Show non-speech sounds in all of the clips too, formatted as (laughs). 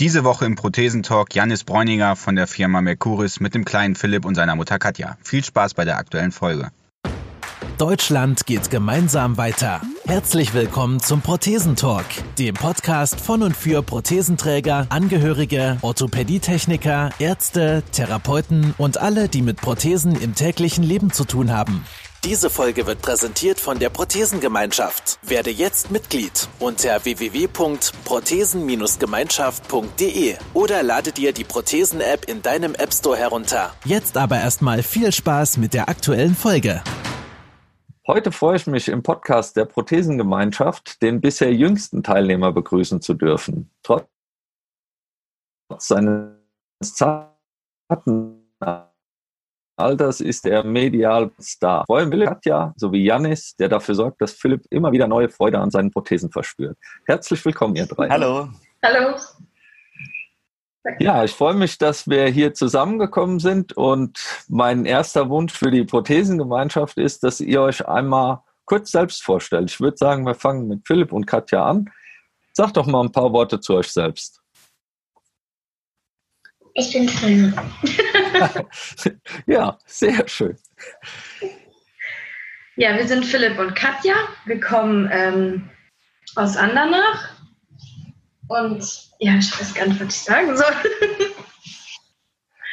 Diese Woche im Prothesentalk Janis Bräuninger von der Firma Mercuris mit dem kleinen Philipp und seiner Mutter Katja. Viel Spaß bei der aktuellen Folge. Deutschland geht gemeinsam weiter. Herzlich willkommen zum Prothesentalk, dem Podcast von und für Prothesenträger, Angehörige, Orthopädietechniker, Ärzte, Therapeuten und alle, die mit Prothesen im täglichen Leben zu tun haben. Diese Folge wird präsentiert von der Prothesengemeinschaft. Werde jetzt Mitglied unter www.prothesen-gemeinschaft.de oder lade dir die Prothesen-App in deinem App Store herunter. Jetzt aber erstmal viel Spaß mit der aktuellen Folge. Heute freue ich mich im Podcast der Prothesengemeinschaft den bisher jüngsten Teilnehmer begrüßen zu dürfen. Trotz seines zarten Alters ist er medial Star. Freuen will Katja sowie Janis, der dafür sorgt, dass Philipp immer wieder neue Freude an seinen Prothesen verspürt. Herzlich willkommen, ihr drei. Hallo. Hallo. Ja, ich freue mich, dass wir hier zusammengekommen sind und mein erster Wunsch für die Prothesengemeinschaft ist, dass ihr euch einmal kurz selbst vorstellt. Ich würde sagen, wir fangen mit Philipp und Katja an. Sagt doch mal ein paar Worte zu euch selbst. Ich bin Philipp. (laughs) ja, sehr schön. Ja, wir sind Philipp und Katja. Wir kommen ähm, aus Andernach. Und ja, ich weiß gar nicht, was ich sagen soll.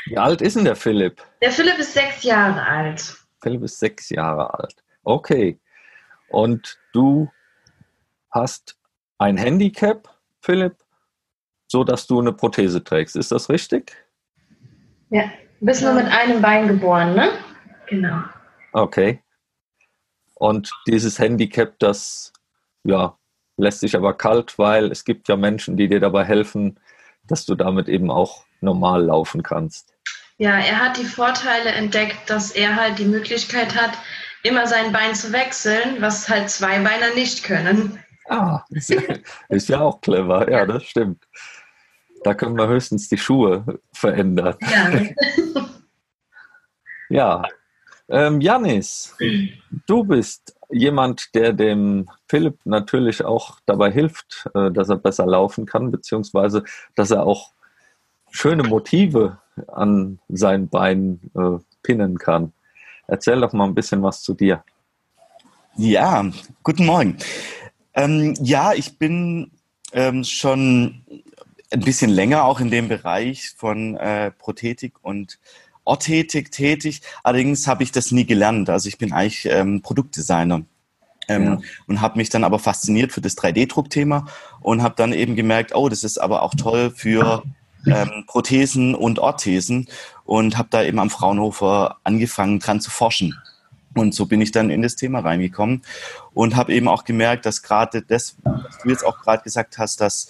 Wie alt ist denn der Philipp? Der Philipp ist sechs Jahre alt. Philipp ist sechs Jahre alt. Okay. Und du hast ein Handicap, Philipp, so dass du eine Prothese trägst. Ist das richtig? Ja, du bist nur mit einem Bein geboren, ne? Genau. Okay. Und dieses Handicap, das ja, lässt sich aber kalt, weil es gibt ja Menschen, die dir dabei helfen, dass du damit eben auch normal laufen kannst. Ja, er hat die Vorteile entdeckt, dass er halt die Möglichkeit hat, immer sein Bein zu wechseln, was halt zwei Beiner nicht können. Ah, ist (laughs) ja, ist ja auch clever. Ja, das stimmt. Da können wir höchstens die Schuhe verändern. Ja. (laughs) Ja. Ähm, Janis, du bist jemand, der dem Philipp natürlich auch dabei hilft, äh, dass er besser laufen kann, beziehungsweise dass er auch schöne Motive an seinen Beinen äh, pinnen kann. Erzähl doch mal ein bisschen was zu dir. Ja, guten Morgen. Ähm, ja, ich bin ähm, schon ein bisschen länger auch in dem Bereich von äh, Prothetik und Orthetik tätig. Allerdings habe ich das nie gelernt. Also ich bin eigentlich ähm, Produktdesigner. Ähm, ja. Und habe mich dann aber fasziniert für das 3D-Druckthema und habe dann eben gemerkt, oh, das ist aber auch toll für ähm, Prothesen und Orthesen und habe da eben am Fraunhofer angefangen dran zu forschen. Und so bin ich dann in das Thema reingekommen und habe eben auch gemerkt, dass gerade das, was du jetzt auch gerade gesagt hast, dass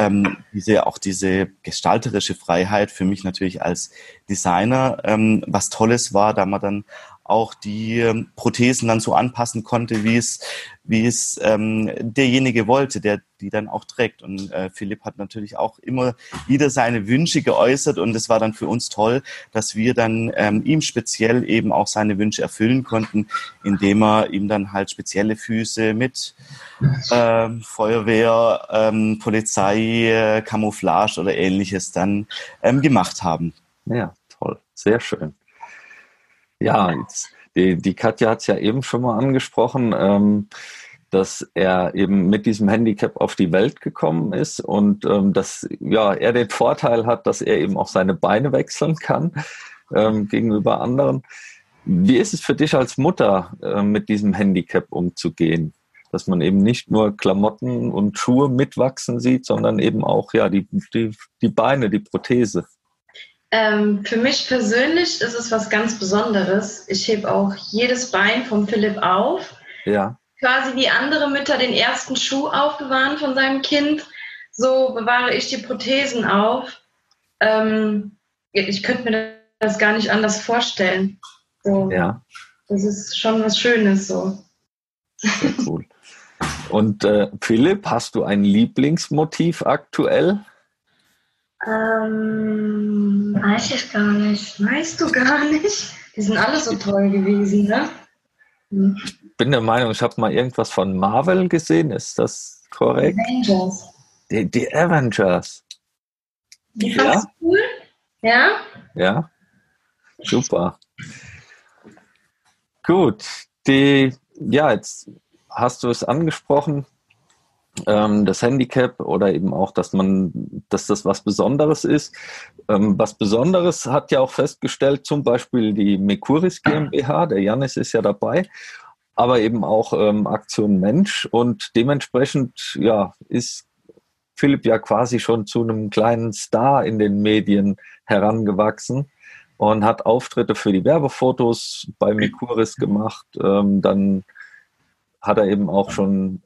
ähm, diese, auch diese gestalterische Freiheit für mich natürlich als Designer ähm, was Tolles war, da man dann auch die ähm, Prothesen dann so anpassen konnte, wie es, wie es ähm, derjenige wollte, der die dann auch trägt. Und äh, Philipp hat natürlich auch immer wieder seine Wünsche geäußert und es war dann für uns toll, dass wir dann ähm, ihm speziell eben auch seine Wünsche erfüllen konnten, indem er ihm dann halt spezielle Füße mit ähm, Feuerwehr, ähm, Polizei, äh, Camouflage oder ähnliches dann ähm, gemacht haben. Ja, toll, sehr schön. Ja, die, die Katja hat es ja eben schon mal angesprochen, ähm, dass er eben mit diesem Handicap auf die Welt gekommen ist und ähm, dass ja, er den Vorteil hat, dass er eben auch seine Beine wechseln kann ähm, gegenüber anderen. Wie ist es für dich als Mutter, äh, mit diesem Handicap umzugehen? Dass man eben nicht nur Klamotten und Schuhe mitwachsen sieht, sondern eben auch ja, die, die, die Beine, die Prothese. Ähm, für mich persönlich ist es was ganz Besonderes. Ich hebe auch jedes Bein vom Philipp auf. Ja. Quasi wie andere Mütter den ersten Schuh aufbewahren von seinem Kind, so bewahre ich die Prothesen auf. Ähm, ich könnte mir das gar nicht anders vorstellen. So, ja. Das ist schon was Schönes so. Sehr (laughs) cool. Und äh, Philipp, hast du ein Lieblingsmotiv aktuell? Ähm, weiß ich gar nicht. Weißt du gar nicht? Die sind alle so toll gewesen, ne? Hm. Ich bin der Meinung, ich habe mal irgendwas von Marvel gesehen. Ist das korrekt? Avengers. Die, die Avengers. Die ja. cool? Ja? Ja. Super. Gut. Die, ja, jetzt hast du es angesprochen, ähm, das Handicap oder eben auch, dass man, dass das was Besonderes ist. Ähm, was Besonderes hat ja auch festgestellt, zum Beispiel die Mekuris GmbH, der Janis ist ja dabei, aber eben auch ähm, Aktion Mensch und dementsprechend ja ist Philipp ja quasi schon zu einem kleinen Star in den Medien herangewachsen und hat Auftritte für die Werbefotos bei Mekuris gemacht. Ähm, dann hat er eben auch schon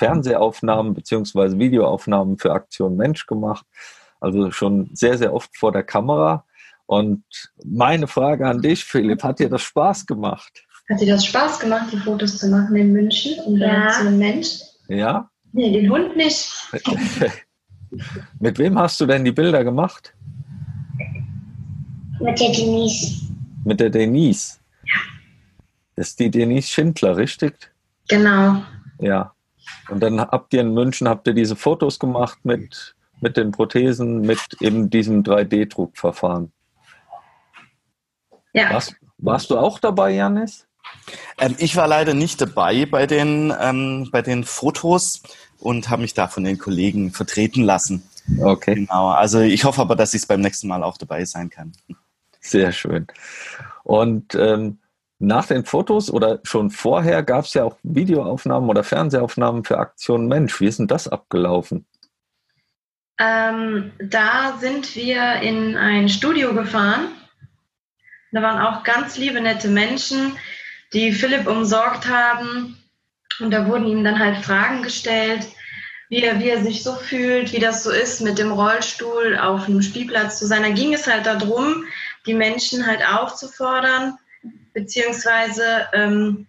Fernsehaufnahmen beziehungsweise Videoaufnahmen für Aktion Mensch gemacht. Also schon sehr, sehr oft vor der Kamera. Und meine Frage an dich, Philipp, hat dir das Spaß gemacht? Hat dir das Spaß gemacht, die Fotos zu machen in München und ja. Aktion Mensch? Ja. Nee, den Hund nicht. (laughs) Mit wem hast du denn die Bilder gemacht? Mit der Denise. Mit der Denise? Ja. Das ist die Denise Schindler, richtig? Genau. Ja. Und dann habt ihr in München, habt ihr diese Fotos gemacht mit, mit den Prothesen, mit eben diesem 3D-Druckverfahren. Ja. Warst, warst, du auch dabei, Janis? Ähm, ich war leider nicht dabei bei den, ähm, bei den Fotos und habe mich da von den Kollegen vertreten lassen. Okay. Genau. Also ich hoffe aber, dass ich es beim nächsten Mal auch dabei sein kann. Sehr schön. Und ähm, nach den Fotos oder schon vorher gab es ja auch Videoaufnahmen oder Fernsehaufnahmen für Aktion Mensch. Wie ist denn das abgelaufen? Ähm, da sind wir in ein Studio gefahren. Da waren auch ganz liebe, nette Menschen, die Philipp umsorgt haben. Und da wurden ihm dann halt Fragen gestellt, wie er, wie er sich so fühlt, wie das so ist, mit dem Rollstuhl auf einem Spielplatz zu sein. Da ging es halt darum, die Menschen halt aufzufordern, beziehungsweise ähm,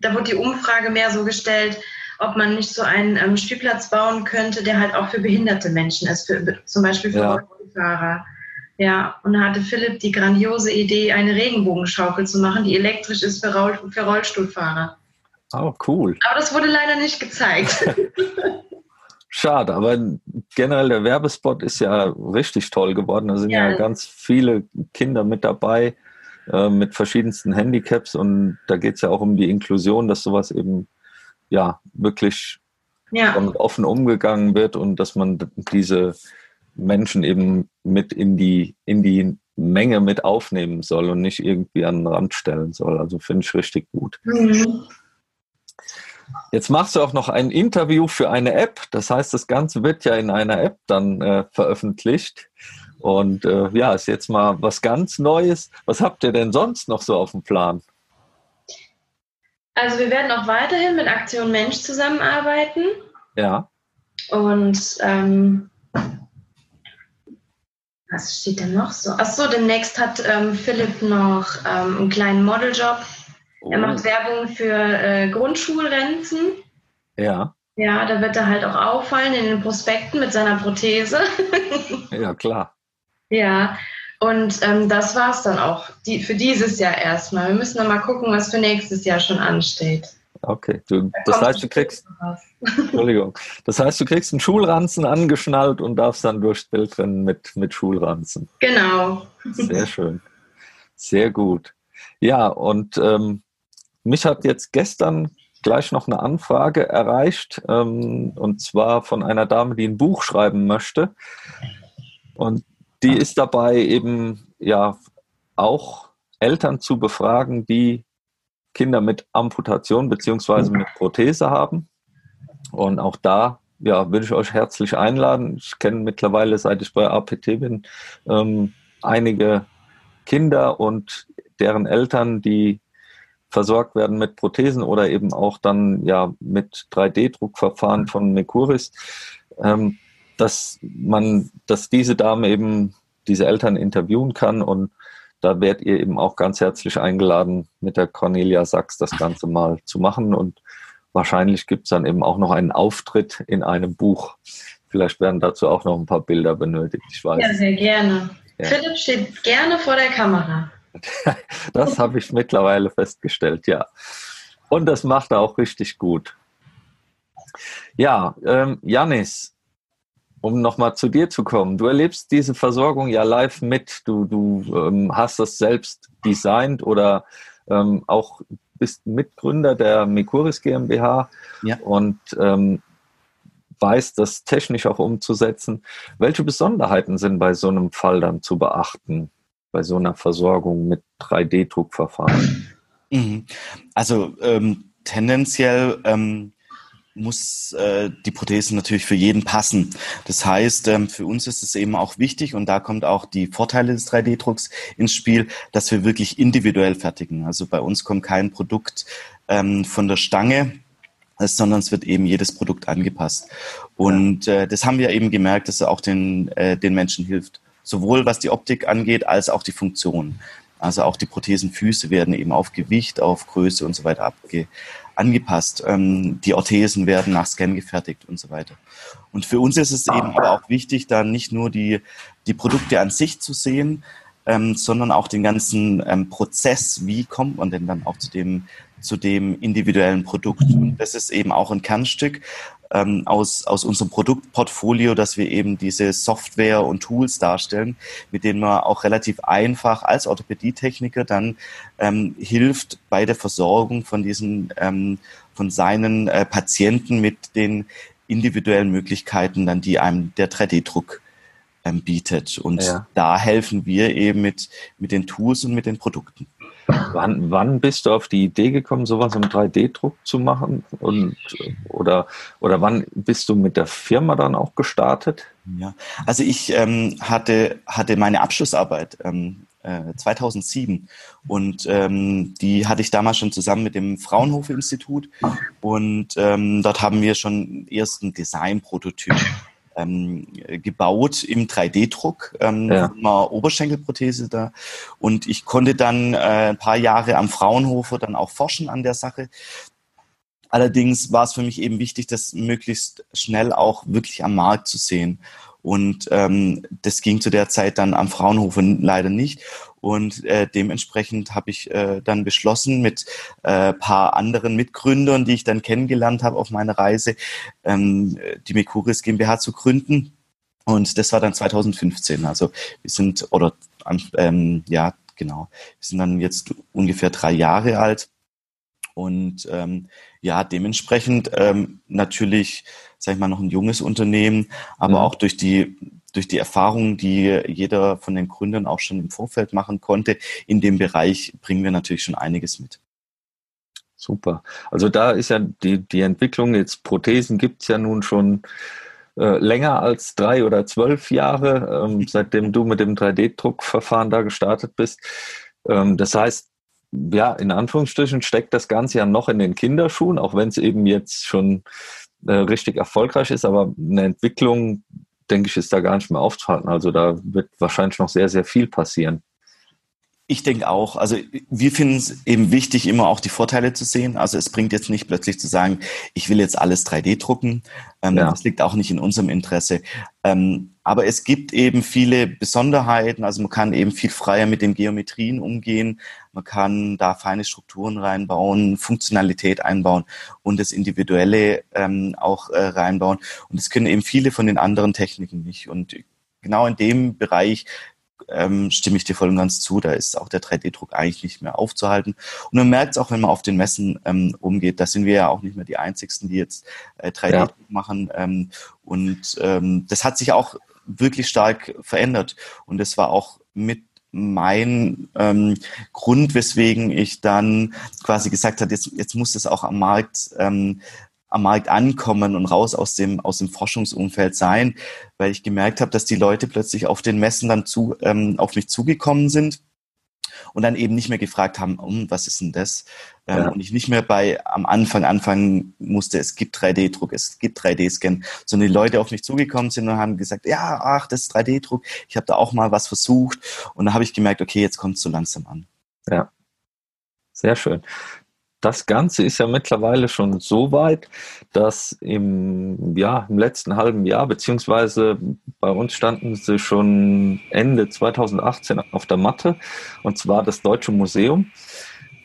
da wurde die Umfrage mehr so gestellt, ob man nicht so einen ähm, Spielplatz bauen könnte, der halt auch für behinderte Menschen ist, für, zum Beispiel für ja. Rollstuhlfahrer. Ja, und da hatte Philipp die grandiose Idee, eine Regenbogenschaukel zu machen, die elektrisch ist für, Roll für Rollstuhlfahrer. Oh, cool. Aber das wurde leider nicht gezeigt. (laughs) (laughs) Schade, aber generell der Werbespot ist ja richtig toll geworden. Da sind ja, ja ganz viele Kinder mit dabei äh, mit verschiedensten Handicaps und da geht es ja auch um die Inklusion, dass sowas eben ja wirklich ja. offen umgegangen wird und dass man diese Menschen eben mit in die, in die Menge mit aufnehmen soll und nicht irgendwie an den Rand stellen soll. Also finde ich richtig gut. Mhm. Jetzt machst du auch noch ein Interview für eine App. Das heißt, das Ganze wird ja in einer App dann äh, veröffentlicht. Und äh, ja, ist jetzt mal was ganz Neues. Was habt ihr denn sonst noch so auf dem Plan? Also wir werden auch weiterhin mit Aktion Mensch zusammenarbeiten. Ja. Und ähm, was steht denn noch so? Achso, demnächst hat ähm, Philipp noch ähm, einen kleinen Modeljob. Oh. Er macht Werbung für äh, Grundschulrenzen. Ja. Ja, da wird er halt auch auffallen in den Prospekten mit seiner Prothese. (laughs) ja, klar. Ja, und ähm, das war es dann auch die, für dieses Jahr erstmal. Wir müssen noch mal gucken, was für nächstes Jahr schon ansteht. Okay, du, das heißt, du kriegst, (laughs) Entschuldigung, das heißt, du kriegst einen Schulranzen angeschnallt und darfst dann durchs Bild rennen mit, mit Schulranzen. Genau. Sehr schön. Sehr gut. Ja, und ähm, mich hat jetzt gestern gleich noch eine Anfrage erreicht, ähm, und zwar von einer Dame, die ein Buch schreiben möchte. Und die ist dabei eben ja auch Eltern zu befragen, die Kinder mit Amputation beziehungsweise mit Prothese haben. Und auch da ja, würde ich euch herzlich einladen. Ich kenne mittlerweile, seit ich bei APT bin, ähm, einige Kinder und deren Eltern, die versorgt werden mit Prothesen oder eben auch dann ja mit 3D-Druckverfahren von Mekuris. Ähm, dass man, dass diese Dame eben diese Eltern interviewen kann und da werdet ihr eben auch ganz herzlich eingeladen, mit der Cornelia Sachs das Ganze mal zu machen und wahrscheinlich gibt es dann eben auch noch einen Auftritt in einem Buch. Vielleicht werden dazu auch noch ein paar Bilder benötigt, ich weiß. Ja, sehr gerne. Ja. Philipp steht gerne vor der Kamera. (laughs) das habe ich mittlerweile festgestellt, ja. Und das macht er auch richtig gut. Ja, ähm, Janis, um nochmal zu dir zu kommen. Du erlebst diese Versorgung ja live mit. Du, du ähm, hast das selbst designt oder ähm, auch bist Mitgründer der Mekuris GmbH ja. und ähm, weißt, das technisch auch umzusetzen. Welche Besonderheiten sind bei so einem Fall dann zu beachten, bei so einer Versorgung mit 3D-Druckverfahren? Mhm. Also ähm, tendenziell ähm, muss äh, die Prothese natürlich für jeden passen. Das heißt, ähm, für uns ist es eben auch wichtig und da kommt auch die Vorteile des 3D-Drucks ins Spiel, dass wir wirklich individuell fertigen. Also bei uns kommt kein Produkt ähm, von der Stange, sondern es wird eben jedes Produkt angepasst. Und äh, das haben wir eben gemerkt, dass es auch den, äh, den Menschen hilft. Sowohl was die Optik angeht, als auch die Funktion. Also auch die Prothesenfüße werden eben auf Gewicht, auf Größe und so weiter abge angepasst. Ähm, die Orthesen werden nach Scan gefertigt und so weiter. Und für uns ist es eben aber auch wichtig, da nicht nur die, die Produkte an sich zu sehen, ähm, sondern auch den ganzen ähm, Prozess, wie kommt man denn dann auch zu dem, zu dem individuellen Produkt. Und das ist eben auch ein Kernstück ähm, aus, aus unserem Produktportfolio, dass wir eben diese Software und Tools darstellen, mit denen man auch relativ einfach als Orthopädietechniker dann ähm, hilft bei der Versorgung von diesen, ähm, von seinen äh, Patienten mit den individuellen Möglichkeiten, dann die einem der 3D-Druck ähm, bietet. Und ja. da helfen wir eben mit, mit den Tools und mit den Produkten. Wann, wann bist du auf die Idee gekommen, sowas im 3D-Druck zu machen? Und, oder, oder wann bist du mit der Firma dann auch gestartet? Ja, also ich ähm, hatte, hatte meine Abschlussarbeit ähm, äh, 2007 und ähm, die hatte ich damals schon zusammen mit dem Fraunhofer Institut und ähm, dort haben wir schon ersten Design-Prototyp ähm, gebaut im 3D-Druck, ähm, ja. einer Oberschenkelprothese da. Und ich konnte dann äh, ein paar Jahre am Fraunhofer dann auch forschen an der Sache. Allerdings war es für mich eben wichtig, das möglichst schnell auch wirklich am Markt zu sehen. Und ähm, das ging zu der Zeit dann am Fraunhofer leider nicht. Und äh, dementsprechend habe ich äh, dann beschlossen, mit äh, paar anderen Mitgründern, die ich dann kennengelernt habe auf meiner Reise, ähm, die Mekuris GmbH zu gründen. Und das war dann 2015. Also wir sind, oder ähm, ja, genau, wir sind dann jetzt ungefähr drei Jahre alt. Und ähm, ja, dementsprechend ähm, natürlich, sag ich mal, noch ein junges Unternehmen, aber mhm. auch durch die durch die Erfahrungen, die jeder von den Gründern auch schon im Vorfeld machen konnte, in dem Bereich bringen wir natürlich schon einiges mit. Super. Also da ist ja die, die Entwicklung, jetzt Prothesen gibt es ja nun schon äh, länger als drei oder zwölf Jahre, ähm, (laughs) seitdem du mit dem 3D-Druckverfahren da gestartet bist. Ähm, das heißt, ja, in Anführungsstrichen steckt das Ganze ja noch in den Kinderschuhen, auch wenn es eben jetzt schon äh, richtig erfolgreich ist, aber eine Entwicklung denke ich, ist da gar nicht mehr aufzuhalten. Also da wird wahrscheinlich noch sehr, sehr viel passieren. Ich denke auch. Also wir finden es eben wichtig, immer auch die Vorteile zu sehen. Also es bringt jetzt nicht plötzlich zu sagen, ich will jetzt alles 3D drucken. Ähm, ja. Das liegt auch nicht in unserem Interesse. Ähm, aber es gibt eben viele Besonderheiten. Also man kann eben viel freier mit den Geometrien umgehen. Man kann da feine Strukturen reinbauen, Funktionalität einbauen und das Individuelle ähm, auch äh, reinbauen. Und das können eben viele von den anderen Techniken nicht. Und genau in dem Bereich ähm, stimme ich dir voll und ganz zu. Da ist auch der 3D-Druck eigentlich nicht mehr aufzuhalten. Und man merkt es auch, wenn man auf den Messen ähm, umgeht. Da sind wir ja auch nicht mehr die Einzigsten, die jetzt äh, 3D-Druck ja. machen. Ähm, und ähm, das hat sich auch wirklich stark verändert. Und das war auch mit mein ähm, Grund, weswegen ich dann quasi gesagt habe, jetzt, jetzt muss es auch am Markt ähm, am Markt ankommen und raus aus dem, aus dem Forschungsumfeld sein, weil ich gemerkt habe, dass die Leute plötzlich auf den Messen dann zu, ähm, auf mich zugekommen sind und dann eben nicht mehr gefragt haben, um, was ist denn das? Ähm, ja. Und ich nicht mehr bei am Anfang anfangen musste, es gibt 3D-Druck, es gibt 3D-Scan, sondern die Leute auf mich zugekommen sind und haben gesagt, ja, ach, das ist 3D-Druck, ich habe da auch mal was versucht und da habe ich gemerkt, okay, jetzt kommt es so langsam an. Ja, sehr schön. Das Ganze ist ja mittlerweile schon so weit, dass im, ja, im letzten halben Jahr, beziehungsweise bei uns standen sie schon Ende 2018 auf der Matte, und zwar das Deutsche Museum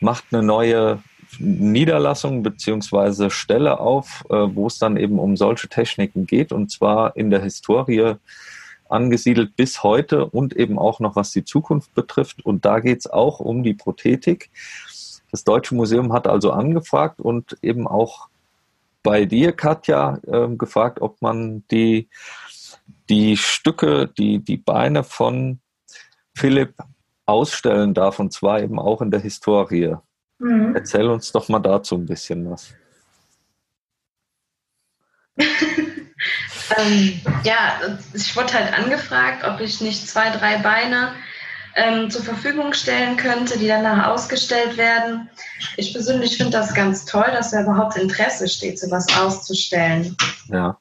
macht eine neue Niederlassung beziehungsweise Stelle auf, äh, wo es dann eben um solche Techniken geht und zwar in der Historie angesiedelt bis heute und eben auch noch was die Zukunft betrifft. Und da geht es auch um die Prothetik. Das Deutsche Museum hat also angefragt und eben auch bei dir, Katja, äh, gefragt, ob man die, die Stücke, die, die Beine von Philipp ausstellen darf, und zwar eben auch in der Historie. Mhm. Erzähl uns doch mal dazu ein bisschen was. (laughs) ähm, ja, ich wurde halt angefragt, ob ich nicht zwei, drei Beine ähm, zur Verfügung stellen könnte, die danach ausgestellt werden. Ich persönlich finde das ganz toll, dass da überhaupt Interesse steht, sowas auszustellen. Ja.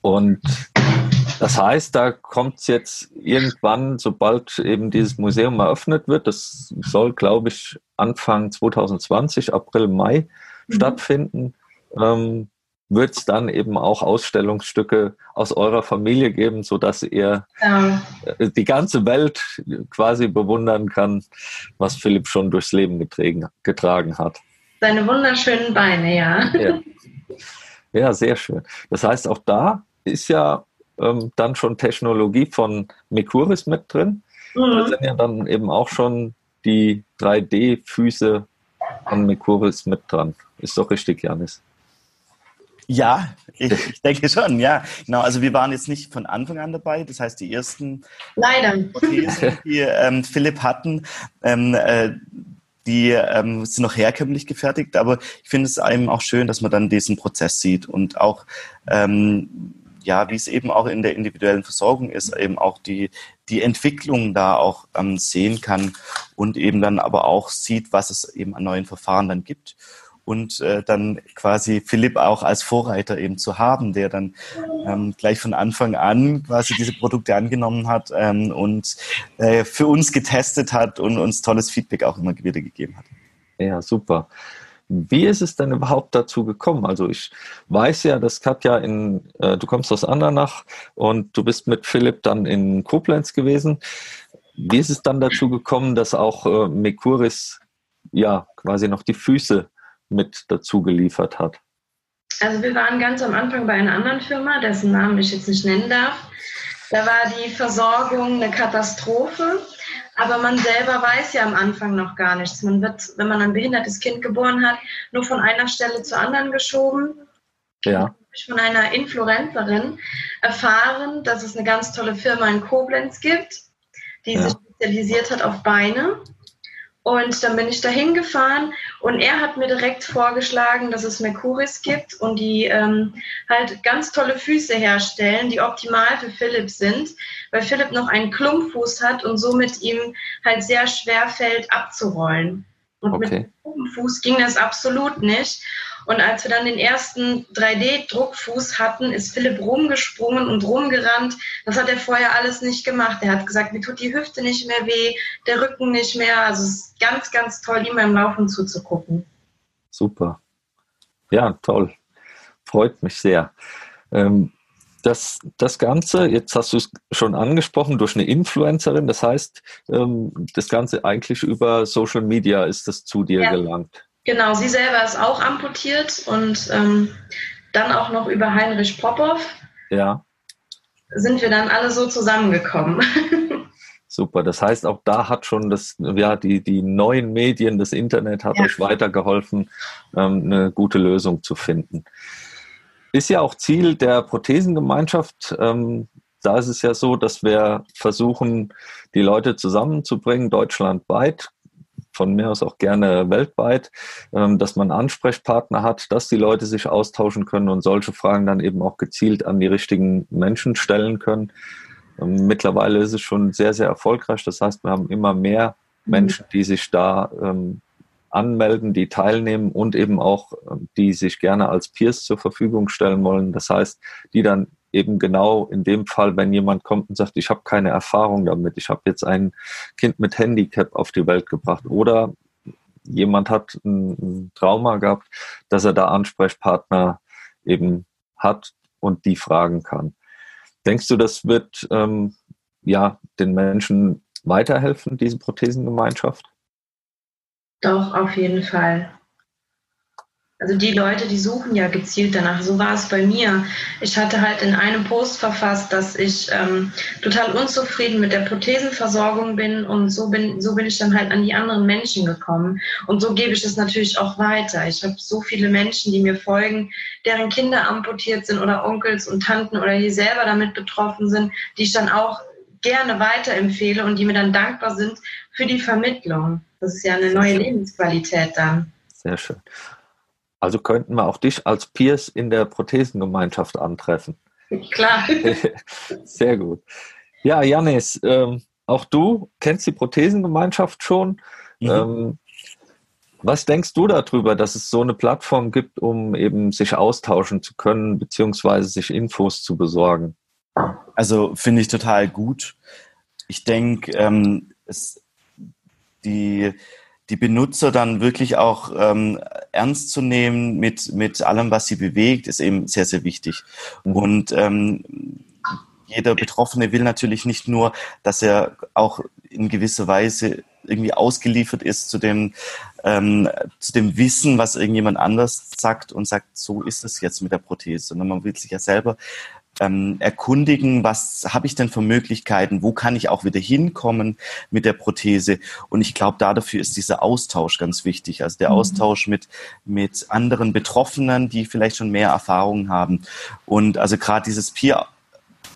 Und das heißt, da kommt es jetzt irgendwann, sobald eben dieses Museum eröffnet wird, das soll, glaube ich, Anfang 2020, April, Mai mhm. stattfinden, ähm, wird es dann eben auch Ausstellungsstücke aus eurer Familie geben, sodass ihr ja. Äh, die ganze Welt quasi bewundern kann, was Philipp schon durchs Leben getragen, getragen hat. Seine wunderschönen Beine, ja. ja. Ja, sehr schön. Das heißt, auch da ist ja ähm, dann schon Technologie von Mercuris mit drin. Mhm. Da sind ja dann eben auch schon die 3D-Füße an Mercuris mit dran. Ist doch richtig, Janis. Ja, ich, ich, denke schon, ja. Genau, also wir waren jetzt nicht von Anfang an dabei. Das heißt, die ersten Leider. Prothesen, die ähm, Philipp hatten, ähm, äh, die ähm, sind noch herkömmlich gefertigt, aber ich finde es einem auch schön, dass man dann diesen Prozess sieht und auch ähm, ja, wie es eben auch in der individuellen Versorgung ist, eben auch die, die Entwicklung da auch ähm, sehen kann und eben dann aber auch sieht, was es eben an neuen Verfahren dann gibt und äh, dann quasi Philipp auch als Vorreiter eben zu haben, der dann ähm, gleich von Anfang an quasi diese Produkte angenommen hat ähm, und äh, für uns getestet hat und uns tolles Feedback auch immer wieder gegeben hat. Ja, super. Wie ist es denn überhaupt dazu gekommen? Also ich weiß ja, dass Katja in, äh, du kommst aus Andernach und du bist mit Philipp dann in Koblenz gewesen. Wie ist es dann dazu gekommen, dass auch äh, Mekuris ja quasi noch die Füße mit dazu geliefert hat? Also wir waren ganz am Anfang bei einer anderen Firma, dessen Namen ich jetzt nicht nennen darf. Da war die Versorgung eine Katastrophe, aber man selber weiß ja am Anfang noch gar nichts. Man wird, wenn man ein behindertes Kind geboren hat, nur von einer Stelle zur anderen geschoben. Ja. Ich von einer Influencerin erfahren, dass es eine ganz tolle Firma in Koblenz gibt, die ja. sich spezialisiert hat auf Beine. Und dann bin ich da hingefahren und er hat mir direkt vorgeschlagen, dass es Mercuris gibt und die ähm, halt ganz tolle Füße herstellen, die optimal für Philipp sind, weil Philipp noch einen Klumpfuß hat und somit ihm halt sehr schwer fällt abzurollen. Und okay. mit dem Klumpfuß ging das absolut nicht. Und als wir dann den ersten 3D-Druckfuß hatten, ist Philipp rumgesprungen und rumgerannt. Das hat er vorher alles nicht gemacht. Er hat gesagt, mir tut die Hüfte nicht mehr weh, der Rücken nicht mehr. Also es ist ganz, ganz toll, ihm beim Laufen zuzugucken. Super. Ja, toll. Freut mich sehr. Ähm, das, das Ganze, jetzt hast du es schon angesprochen, durch eine Influencerin, das heißt, ähm, das Ganze eigentlich über Social Media ist das zu dir ja. gelangt. Genau, sie selber ist auch amputiert und ähm, dann auch noch über Heinrich Popov. Ja. Sind wir dann alle so zusammengekommen. (laughs) Super, das heißt, auch da hat schon das, ja, die, die neuen Medien, das Internet hat ja. euch weitergeholfen, ähm, eine gute Lösung zu finden. Ist ja auch Ziel der Prothesengemeinschaft. Ähm, da ist es ja so, dass wir versuchen, die Leute zusammenzubringen, deutschlandweit von mir aus auch gerne weltweit, ähm, dass man Ansprechpartner hat, dass die Leute sich austauschen können und solche Fragen dann eben auch gezielt an die richtigen Menschen stellen können. Ähm, mittlerweile ist es schon sehr, sehr erfolgreich. Das heißt, wir haben immer mehr Menschen, die sich da ähm, anmelden, die teilnehmen und eben auch, die sich gerne als Peers zur Verfügung stellen wollen. Das heißt, die dann eben genau in dem Fall, wenn jemand kommt und sagt, ich habe keine Erfahrung damit, ich habe jetzt ein Kind mit Handicap auf die Welt gebracht oder jemand hat ein Trauma gehabt, dass er da Ansprechpartner eben hat und die fragen kann. Denkst du, das wird ähm, ja den Menschen weiterhelfen, diese Prothesengemeinschaft? Doch, auf jeden Fall. Also die Leute, die suchen ja gezielt danach. So war es bei mir. Ich hatte halt in einem Post verfasst, dass ich ähm, total unzufrieden mit der Prothesenversorgung bin und so bin, so bin ich dann halt an die anderen Menschen gekommen. Und so gebe ich es natürlich auch weiter. Ich habe so viele Menschen, die mir folgen, deren Kinder amputiert sind oder Onkels und Tanten oder die selber damit betroffen sind, die ich dann auch gerne weiterempfehle und die mir dann dankbar sind für die Vermittlung. Das ist ja eine neue Lebensqualität dann. Sehr schön. Also könnten wir auch dich als Peers in der Prothesengemeinschaft antreffen. Klar. (laughs) Sehr gut. Ja, Janis, ähm, auch du kennst die Prothesengemeinschaft schon. Mhm. Ähm, was denkst du darüber, dass es so eine Plattform gibt, um eben sich austauschen zu können, beziehungsweise sich Infos zu besorgen? Also finde ich total gut. Ich denke, ähm, die, die Benutzer dann wirklich auch ähm, ernst zu nehmen mit, mit allem, was sie bewegt, ist eben sehr, sehr wichtig. Und ähm, jeder Betroffene will natürlich nicht nur, dass er auch in gewisser Weise irgendwie ausgeliefert ist zu dem, ähm, zu dem Wissen, was irgendjemand anders sagt und sagt, so ist es jetzt mit der Prothese, sondern man will sich ja selber ähm, erkundigen, was habe ich denn für Möglichkeiten, wo kann ich auch wieder hinkommen mit der Prothese. Und ich glaube, dafür ist dieser Austausch ganz wichtig. Also der mhm. Austausch mit, mit anderen Betroffenen, die vielleicht schon mehr Erfahrungen haben. Und also gerade dieses Peer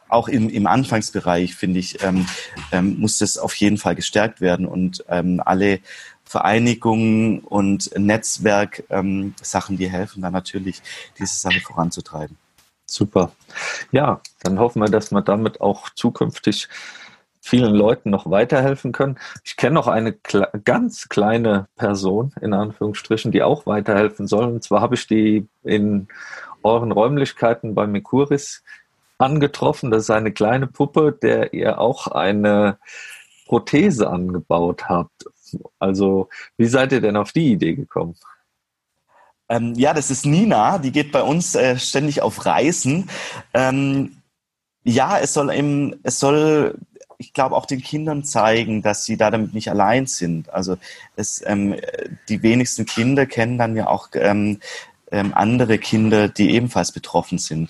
auch im, im Anfangsbereich, finde ich, ähm, ähm, muss das auf jeden Fall gestärkt werden und ähm, alle Vereinigungen und Netzwerk-Sachen, ähm, die helfen da natürlich, diese Sache voranzutreiben. Super. Ja, dann hoffen wir, dass wir damit auch zukünftig vielen Leuten noch weiterhelfen können. Ich kenne noch eine kle ganz kleine Person, in Anführungsstrichen, die auch weiterhelfen soll. Und zwar habe ich die in euren Räumlichkeiten bei Mekuris angetroffen. Das ist eine kleine Puppe, der ihr auch eine Prothese angebaut habt. Also, wie seid ihr denn auf die Idee gekommen? Ähm, ja, das ist Nina, die geht bei uns äh, ständig auf Reisen. Ähm, ja, es soll eben, es soll, ich glaube, auch den Kindern zeigen, dass sie da damit nicht allein sind. Also es, ähm, die wenigsten Kinder kennen dann ja auch ähm, ähm, andere Kinder, die ebenfalls betroffen sind.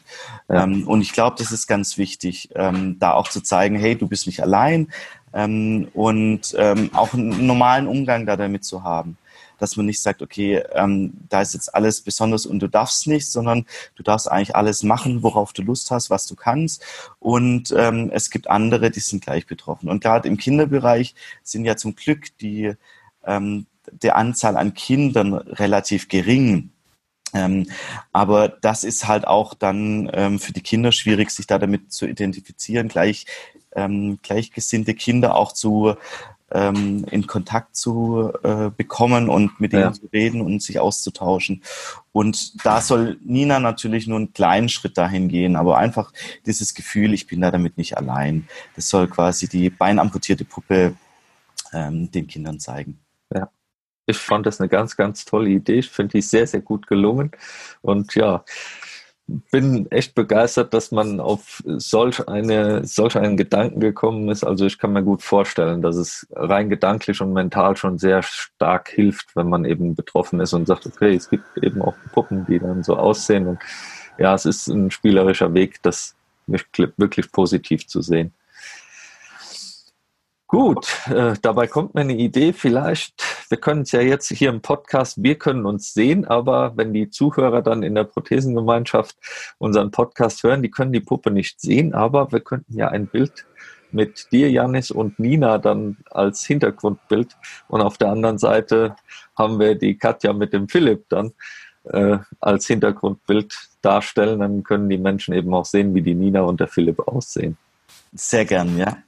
Ja. Ähm, und ich glaube, das ist ganz wichtig, da auch zu zeigen, hey, du bist nicht allein ähm, und ähm, auch einen normalen Umgang da damit zu haben dass man nicht sagt, okay, ähm, da ist jetzt alles besonders und du darfst nicht, sondern du darfst eigentlich alles machen, worauf du Lust hast, was du kannst. Und ähm, es gibt andere, die sind gleich betroffen. Und gerade im Kinderbereich sind ja zum Glück die ähm, der Anzahl an Kindern relativ gering. Ähm, aber das ist halt auch dann ähm, für die Kinder schwierig, sich da damit zu identifizieren, gleich ähm, gleichgesinnte Kinder auch zu ähm, in Kontakt zu äh, bekommen und mit denen ja. zu reden und sich auszutauschen. Und da soll Nina natürlich nur einen kleinen Schritt dahin gehen, aber einfach dieses Gefühl, ich bin da damit nicht allein. Das soll quasi die beinamputierte Puppe ähm, den Kindern zeigen. Ja. Ich fand das eine ganz, ganz tolle Idee. Ich finde die sehr, sehr gut gelungen. Und ja, bin echt begeistert, dass man auf solch eine, solch einen Gedanken gekommen ist. Also ich kann mir gut vorstellen, dass es rein gedanklich und mental schon sehr stark hilft, wenn man eben betroffen ist und sagt, okay, es gibt eben auch Puppen, die dann so aussehen. Und ja, es ist ein spielerischer Weg, das wirklich positiv zu sehen. Gut, äh, dabei kommt mir eine Idee. Vielleicht, wir können es ja jetzt hier im Podcast, wir können uns sehen, aber wenn die Zuhörer dann in der Prothesengemeinschaft unseren Podcast hören, die können die Puppe nicht sehen, aber wir könnten ja ein Bild mit dir, Janis, und Nina dann als Hintergrundbild. Und auf der anderen Seite haben wir die Katja mit dem Philipp dann äh, als Hintergrundbild darstellen. Dann können die Menschen eben auch sehen, wie die Nina und der Philipp aussehen. Sehr gern, ja.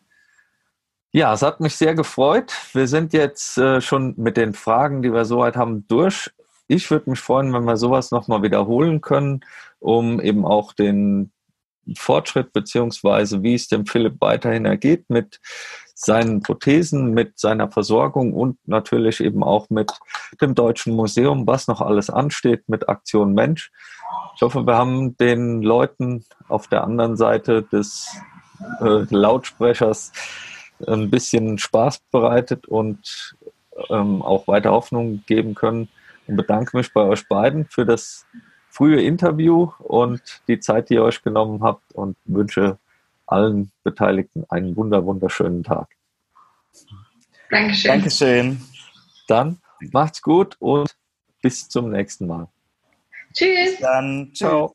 Ja, es hat mich sehr gefreut. Wir sind jetzt äh, schon mit den Fragen, die wir soweit haben, durch. Ich würde mich freuen, wenn wir sowas nochmal wiederholen können, um eben auch den Fortschritt beziehungsweise wie es dem Philipp weiterhin ergeht mit seinen Prothesen, mit seiner Versorgung und natürlich eben auch mit dem Deutschen Museum, was noch alles ansteht mit Aktion Mensch. Ich hoffe, wir haben den Leuten auf der anderen Seite des äh, Lautsprechers ein bisschen Spaß bereitet und ähm, auch weiter Hoffnung geben können und bedanke mich bei euch beiden für das frühe Interview und die Zeit, die ihr euch genommen habt und wünsche allen Beteiligten einen wunder, wunderschönen Tag. Dankeschön. Dankeschön. Dann macht's gut und bis zum nächsten Mal. Tschüss. Dann Ciao.